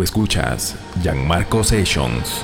Tú escuchas Gianmarco Sessions.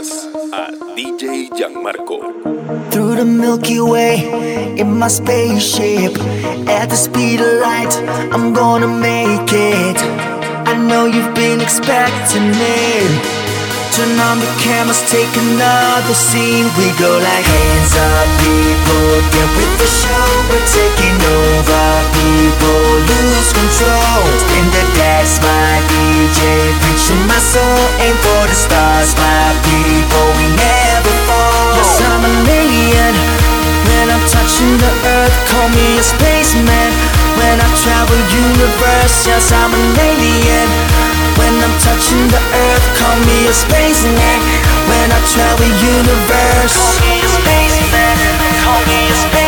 escuchas a DJ Gianmarco. Through the Milky Way in my spaceship, at the speed of light, I'm gonna make it. I know you've been expecting me. Turn on the cameras, take another scene. We go like hands up people Get with the show, we're taking over People lose control. Spin the gas, my DJ Preaching my soul, aim for the stars My people, we never fall. Yes, I'm an alien When I'm touching the earth, call me a spaceman. When I travel universe, yes, I'm an alien when I'm touching the earth, call me a spaceman When I travel universe Call me a spaceman Call me a spaceman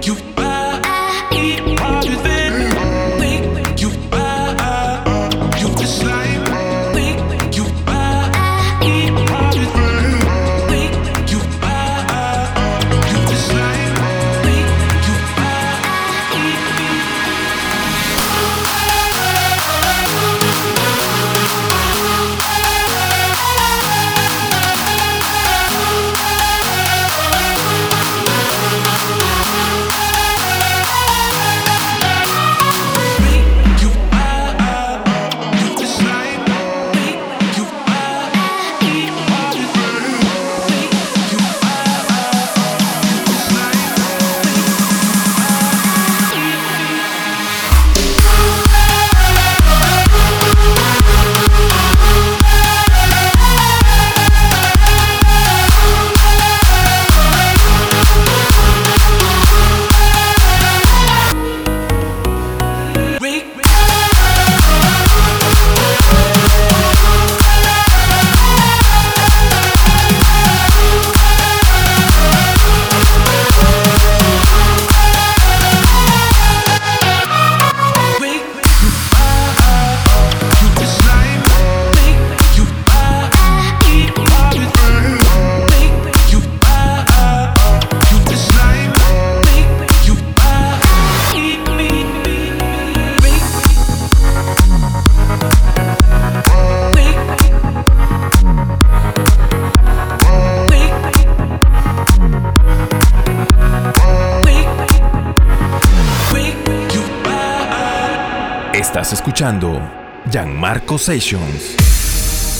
you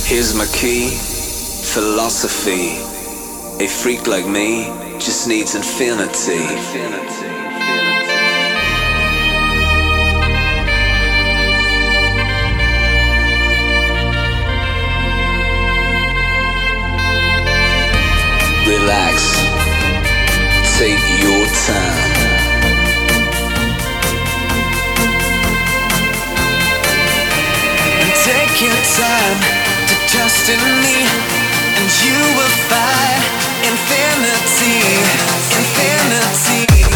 Here's my key, philosophy. A freak like me just needs infinity. Relax, take your time. Your time to trust in me, and you will find infinity, infinity.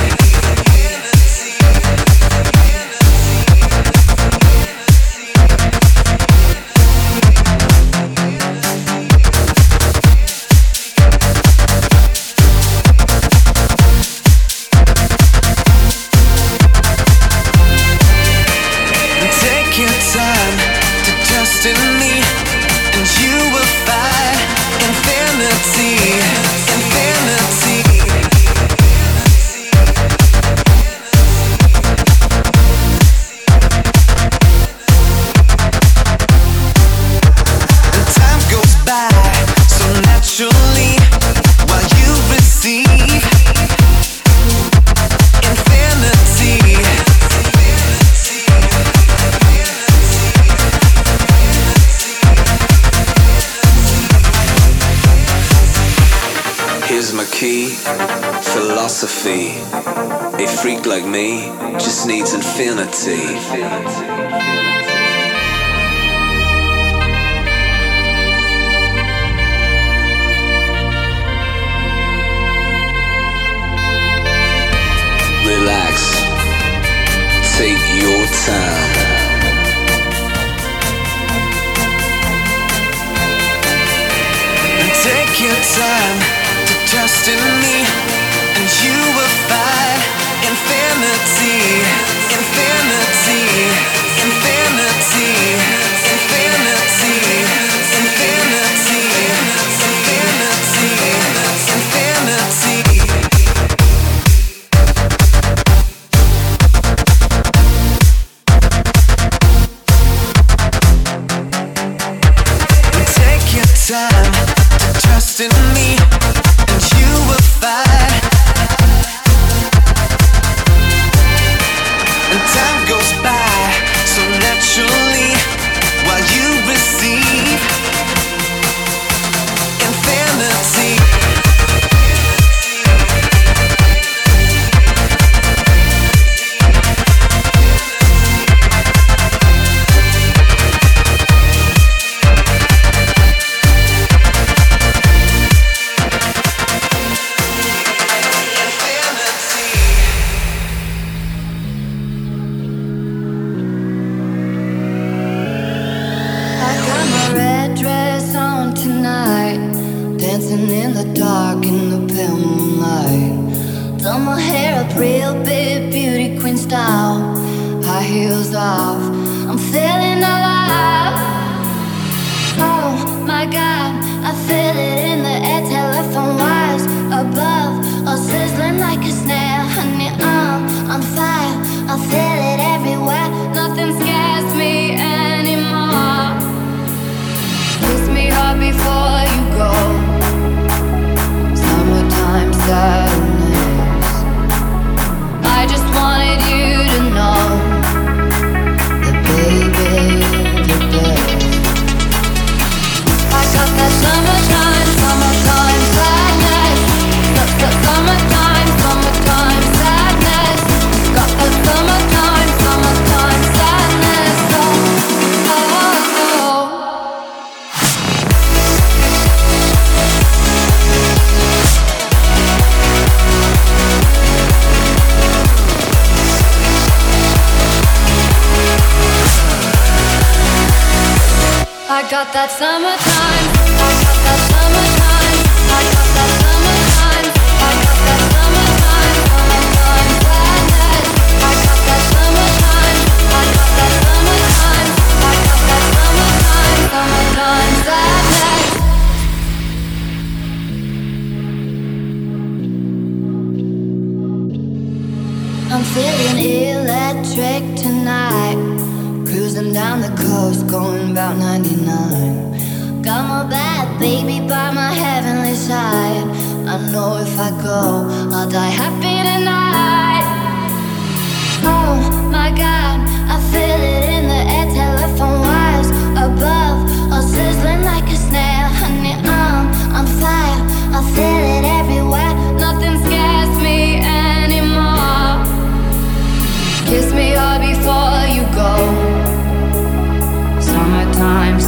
Done my hair up real big, beauty queen style. High heels off, I'm feeling alive. Oh my God, I feel it in the air, telephone wires above, all sizzling like a snare. Honey, I'm on fire, I feel it everywhere. Nothing scares me anymore. Kiss me hard before you go. Summertime sadness. Got that summertime. I got that summertime. I got that summertime. I got that summertime. Summertime sadness. I got that summertime. I got that summertime. I got that summertime. Summertime sadness. I'm feeling electric cruising down the coast, going about 99. Got my bad baby by my heavenly side. I know if I go, I'll die happy tonight. Oh my god, I feel it in the air. Telephone wires above, all sizzling like a snail. Honey, I'm on fire. I feel it everywhere. Nothing scares me anymore. Kiss me all before you go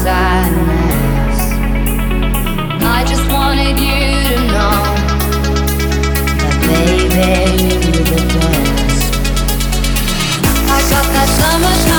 sadness. I just wanted you to know that, baby, you were the best. I got that summertime.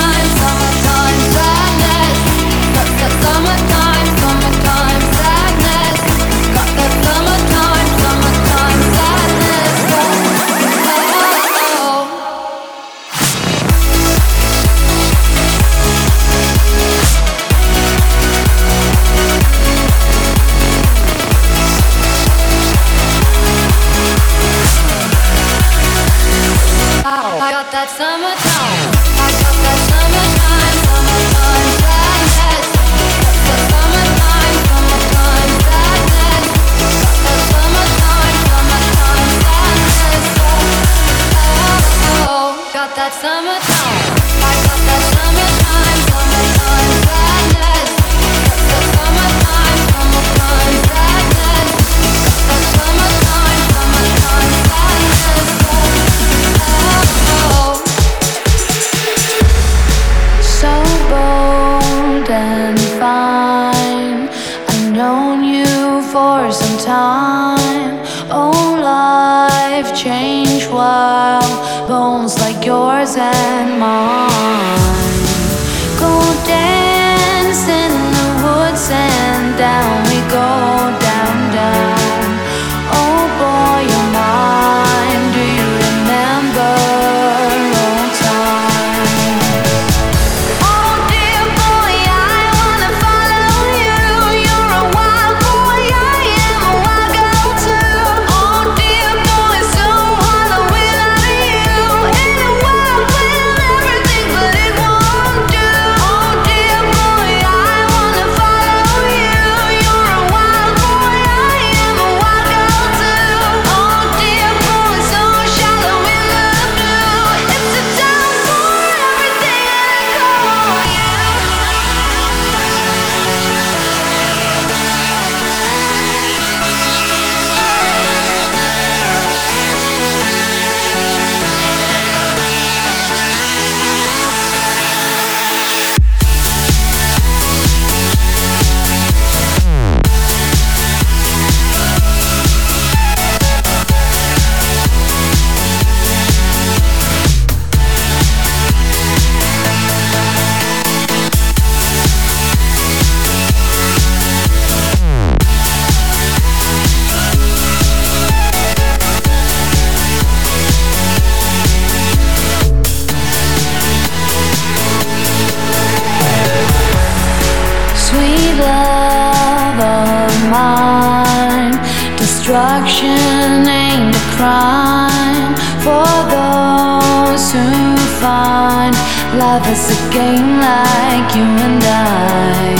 Corruption ain't a crime for those who find love is a game like you and I.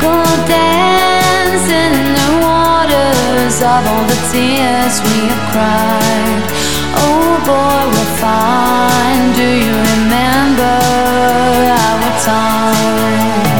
Go dance in the waters of all the tears we have cried. Oh boy, we're fine. Do you remember our time?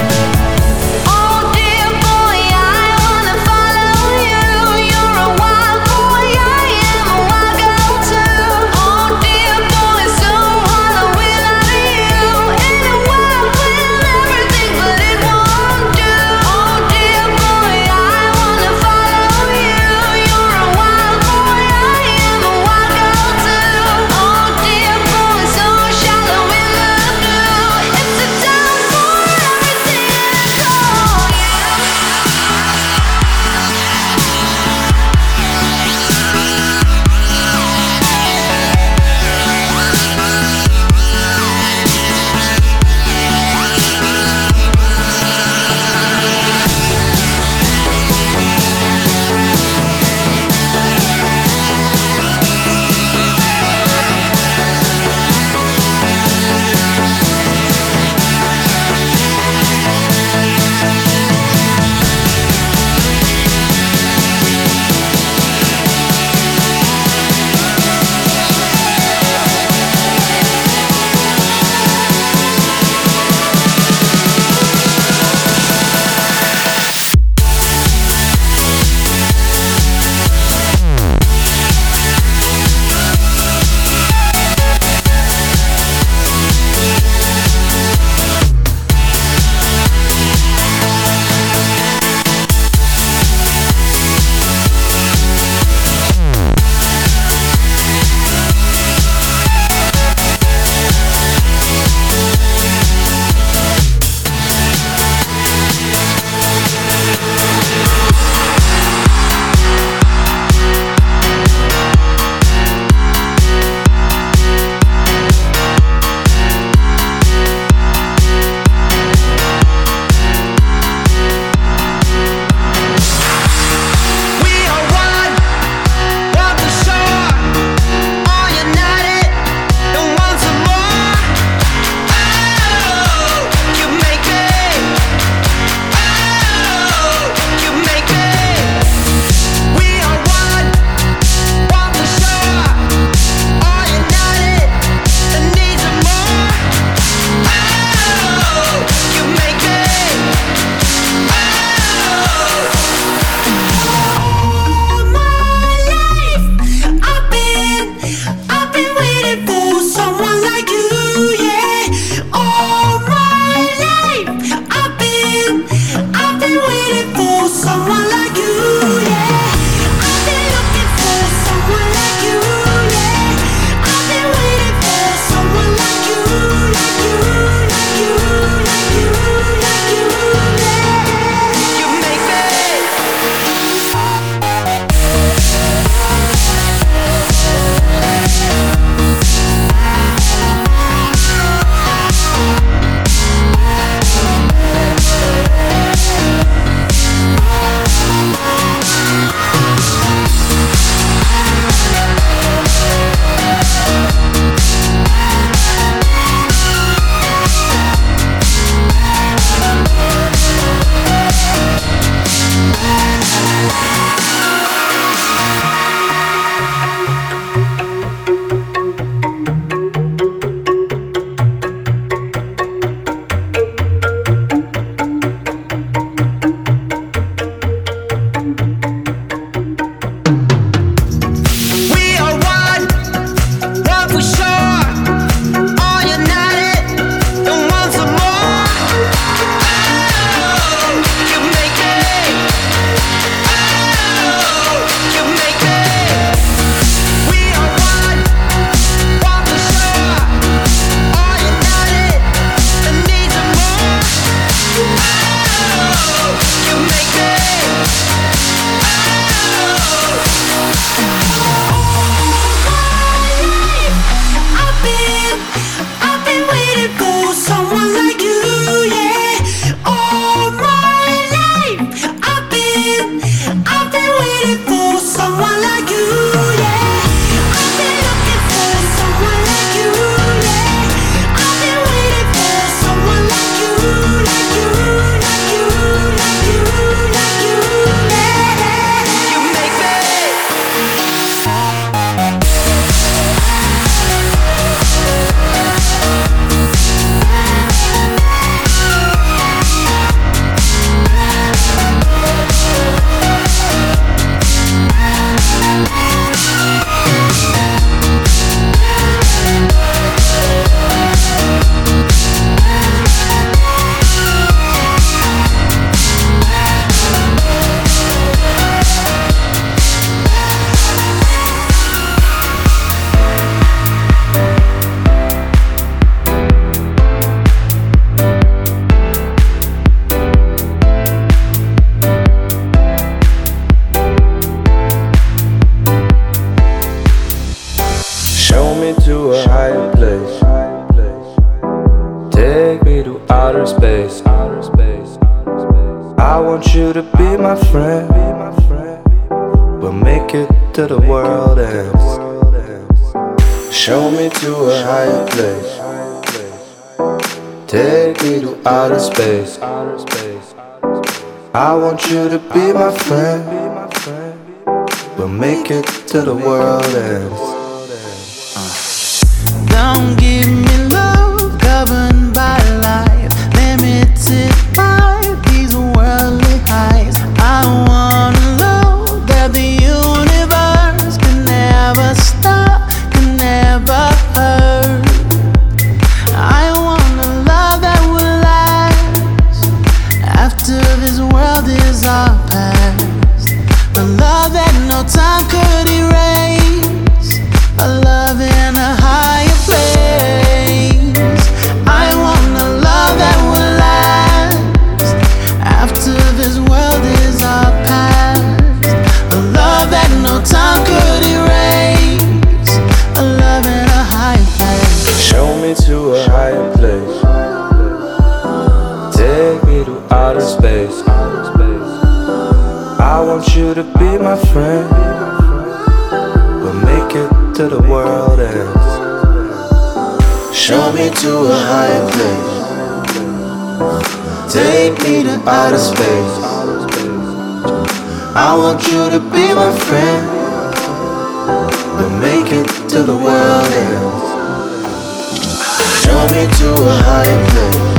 me to a higher place.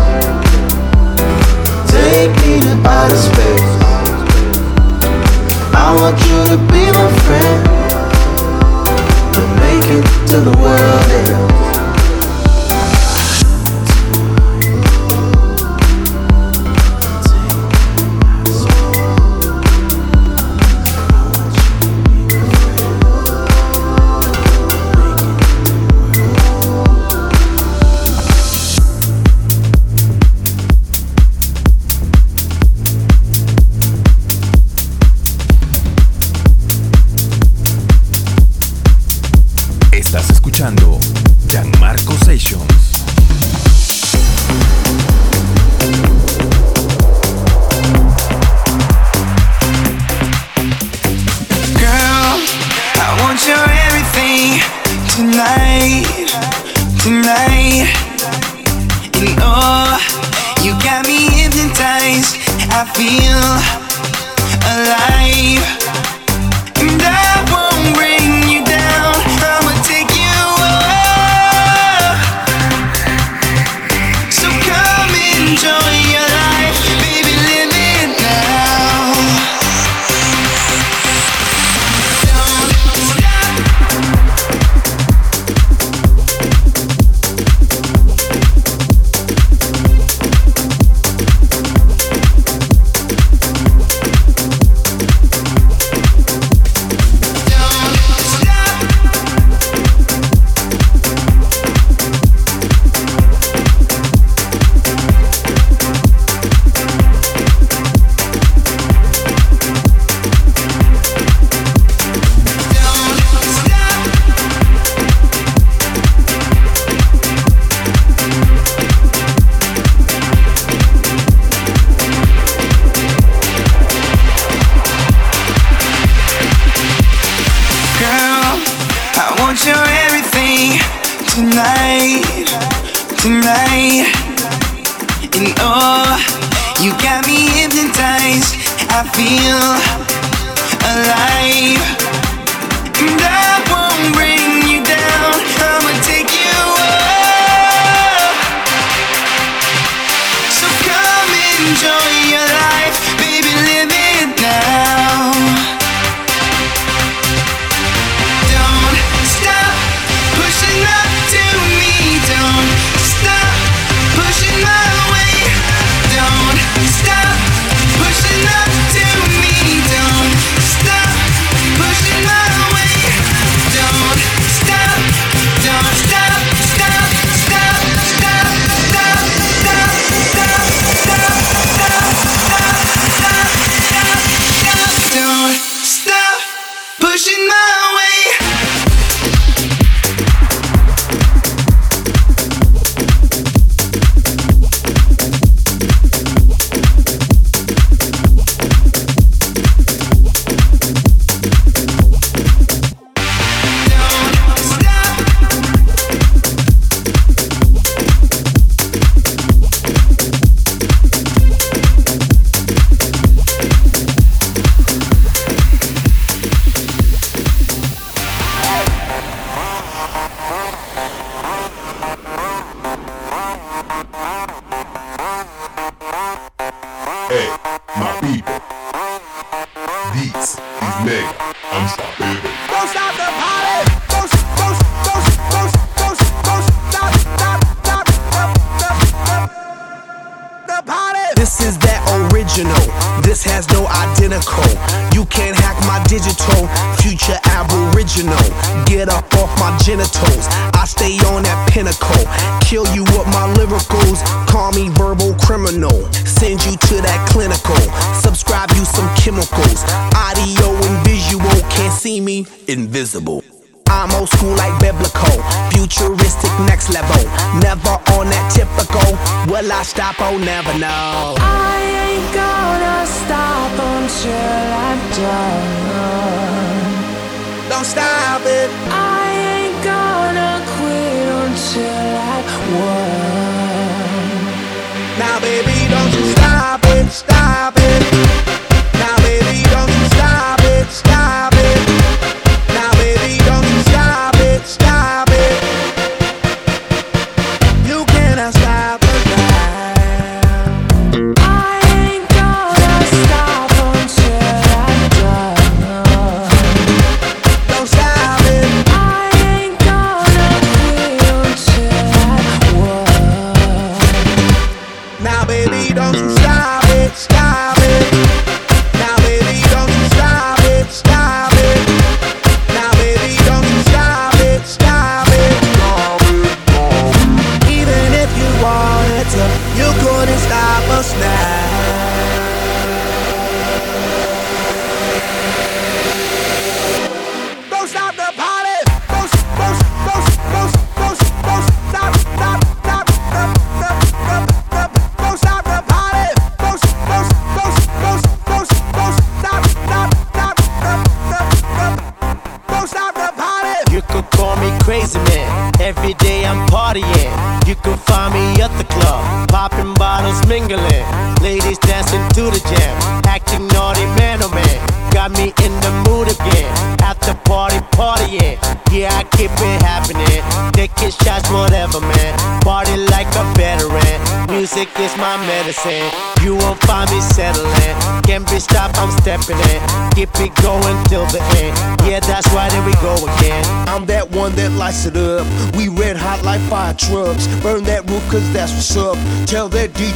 Take me to outer space. I want you to be my friend and make it to the world ends.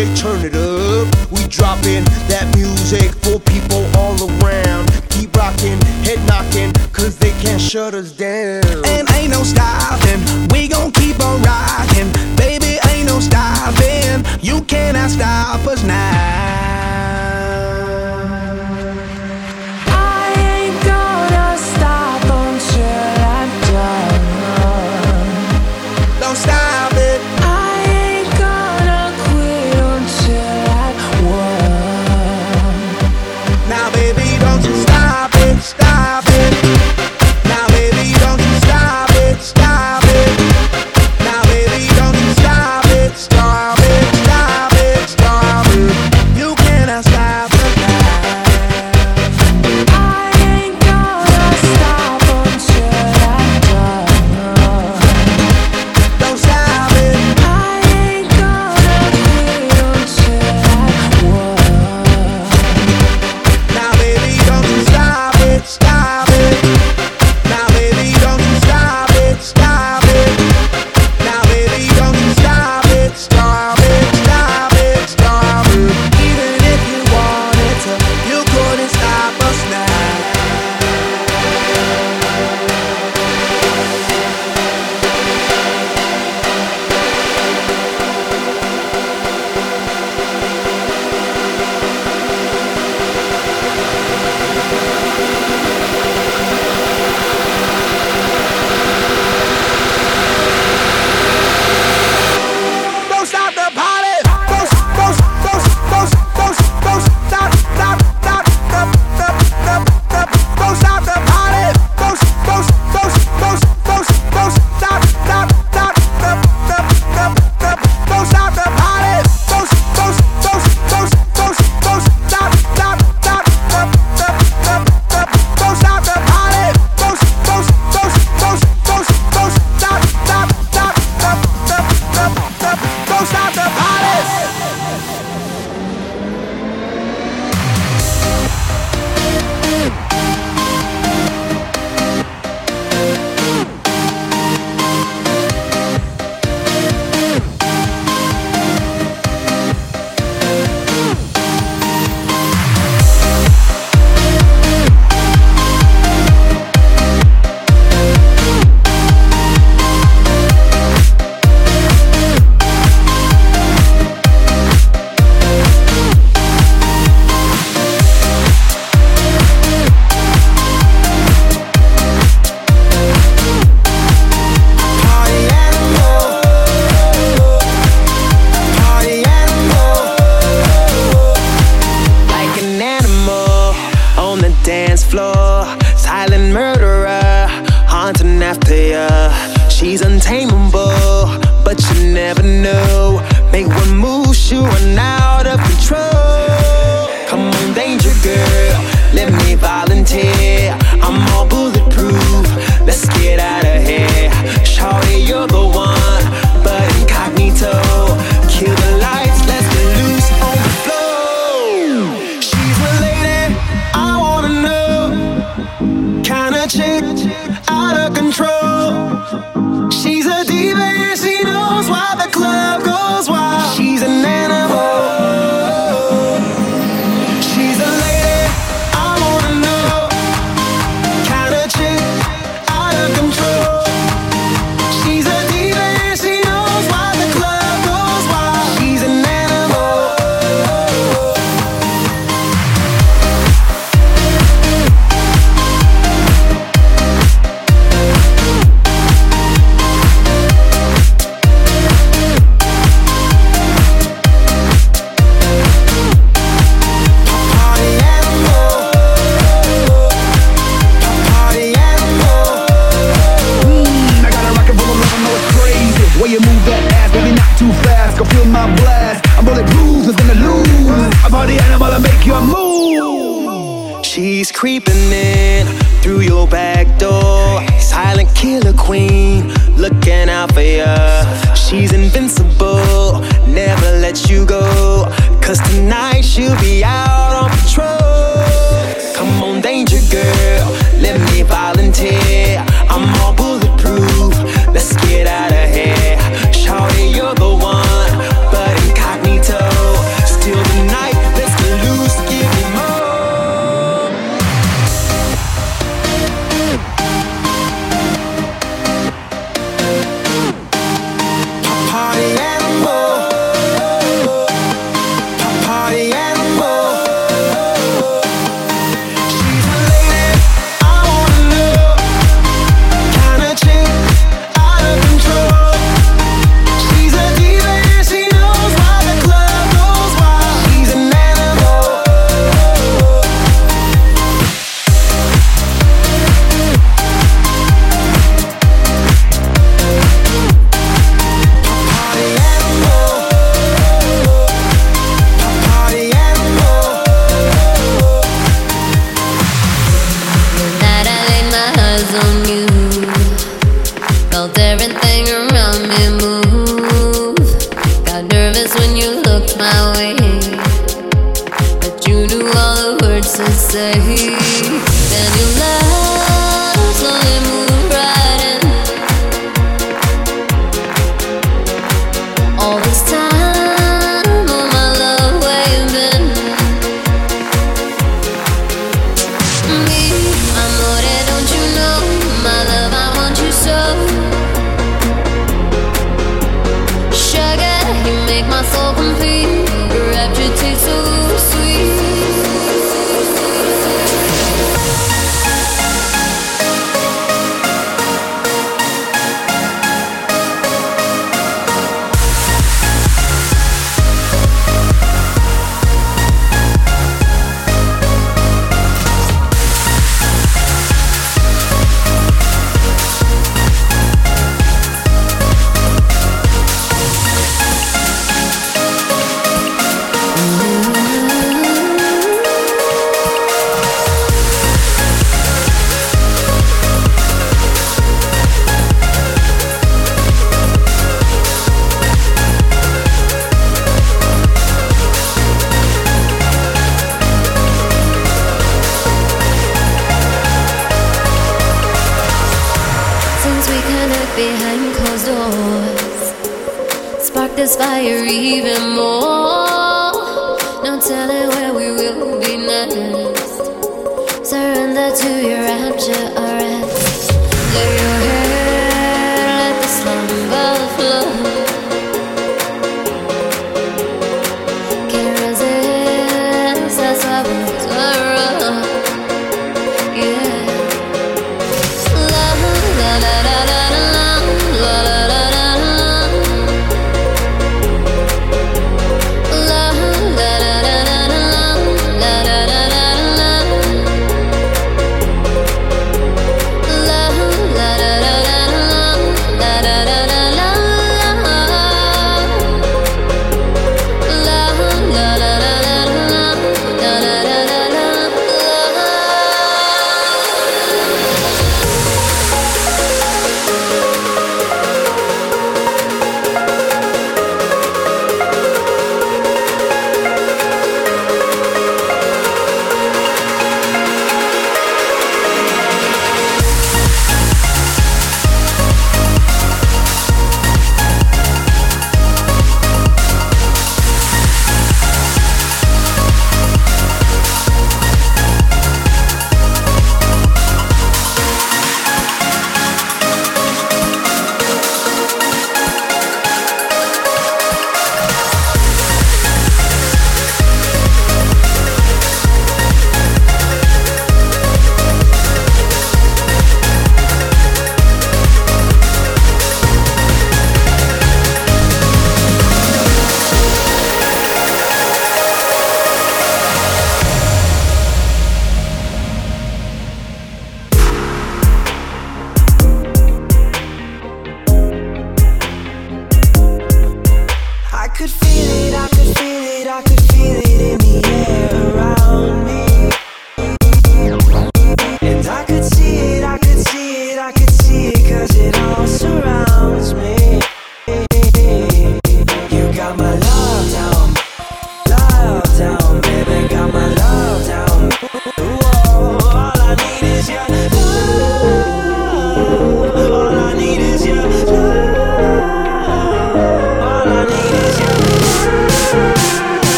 Turn it up.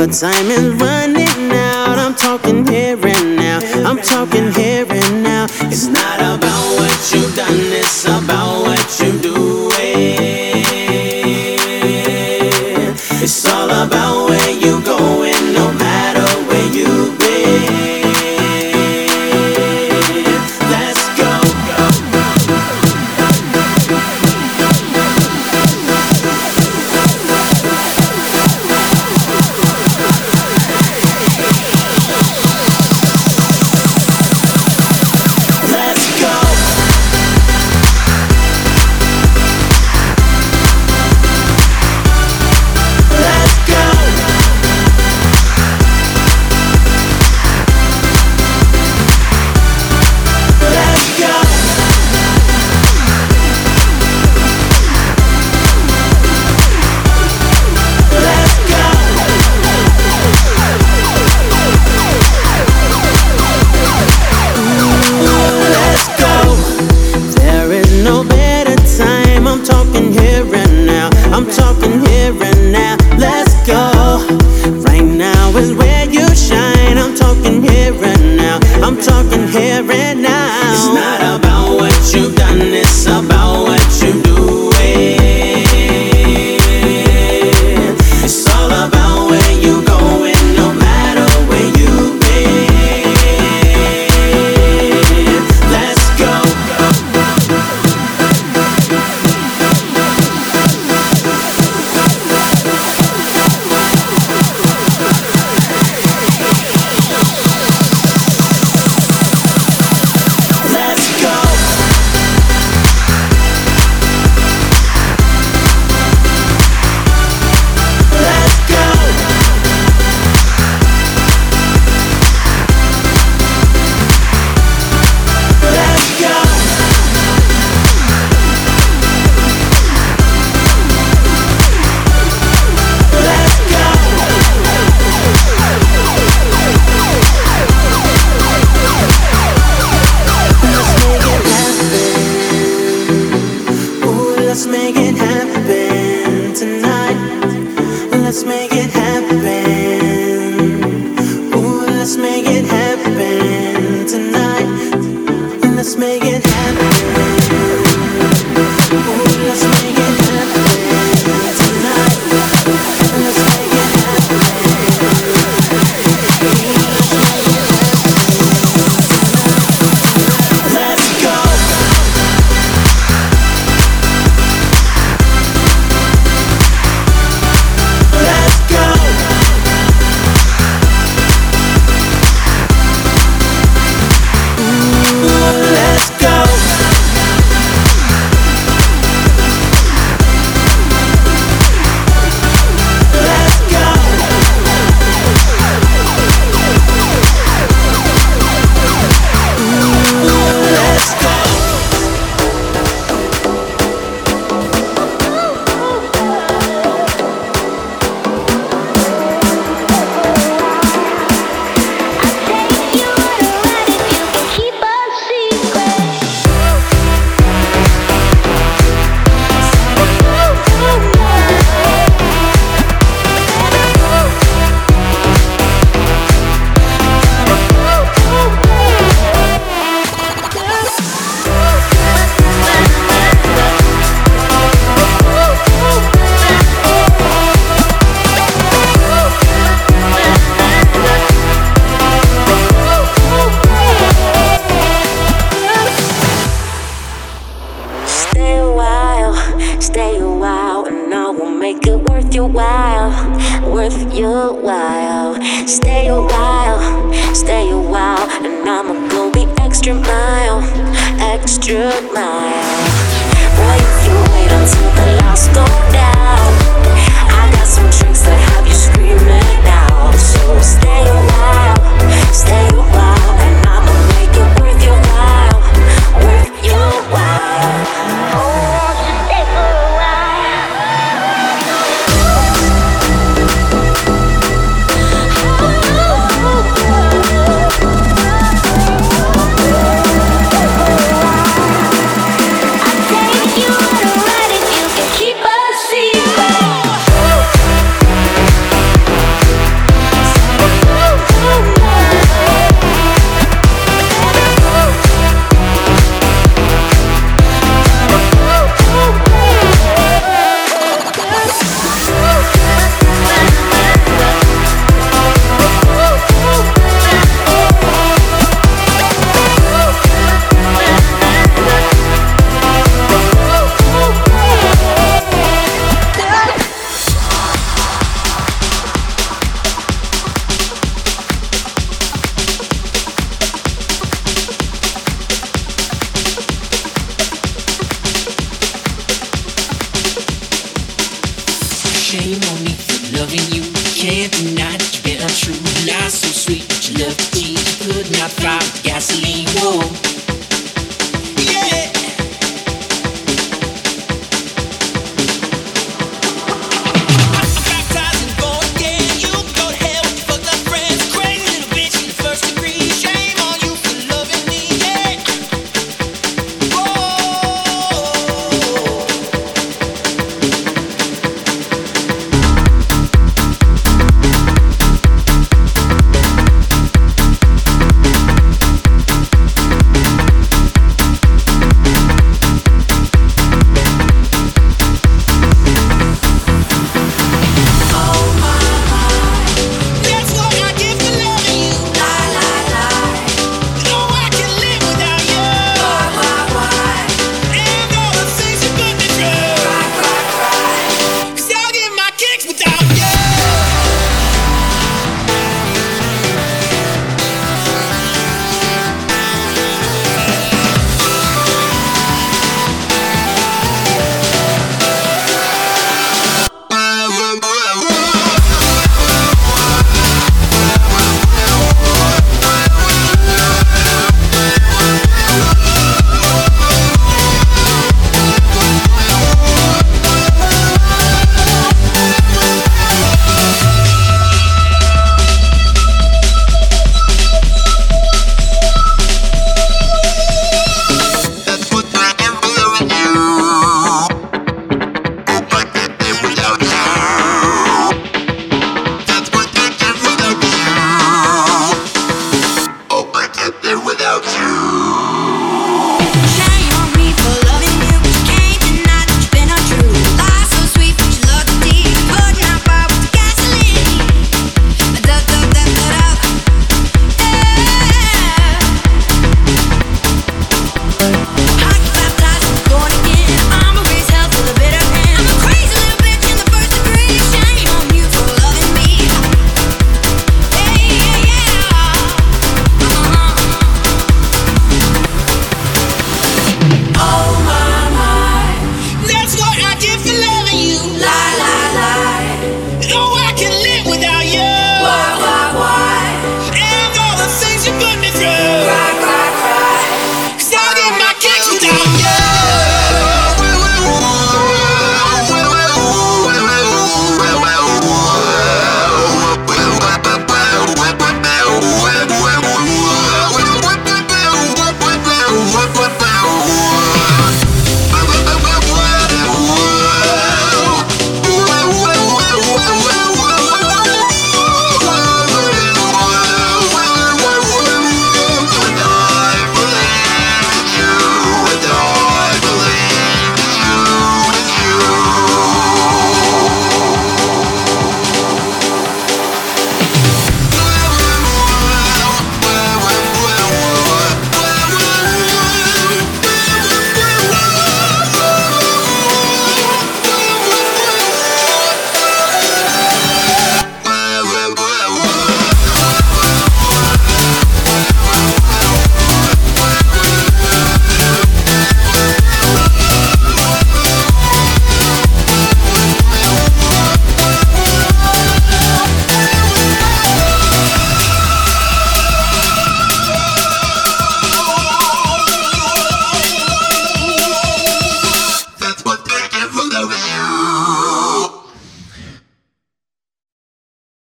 Your time is running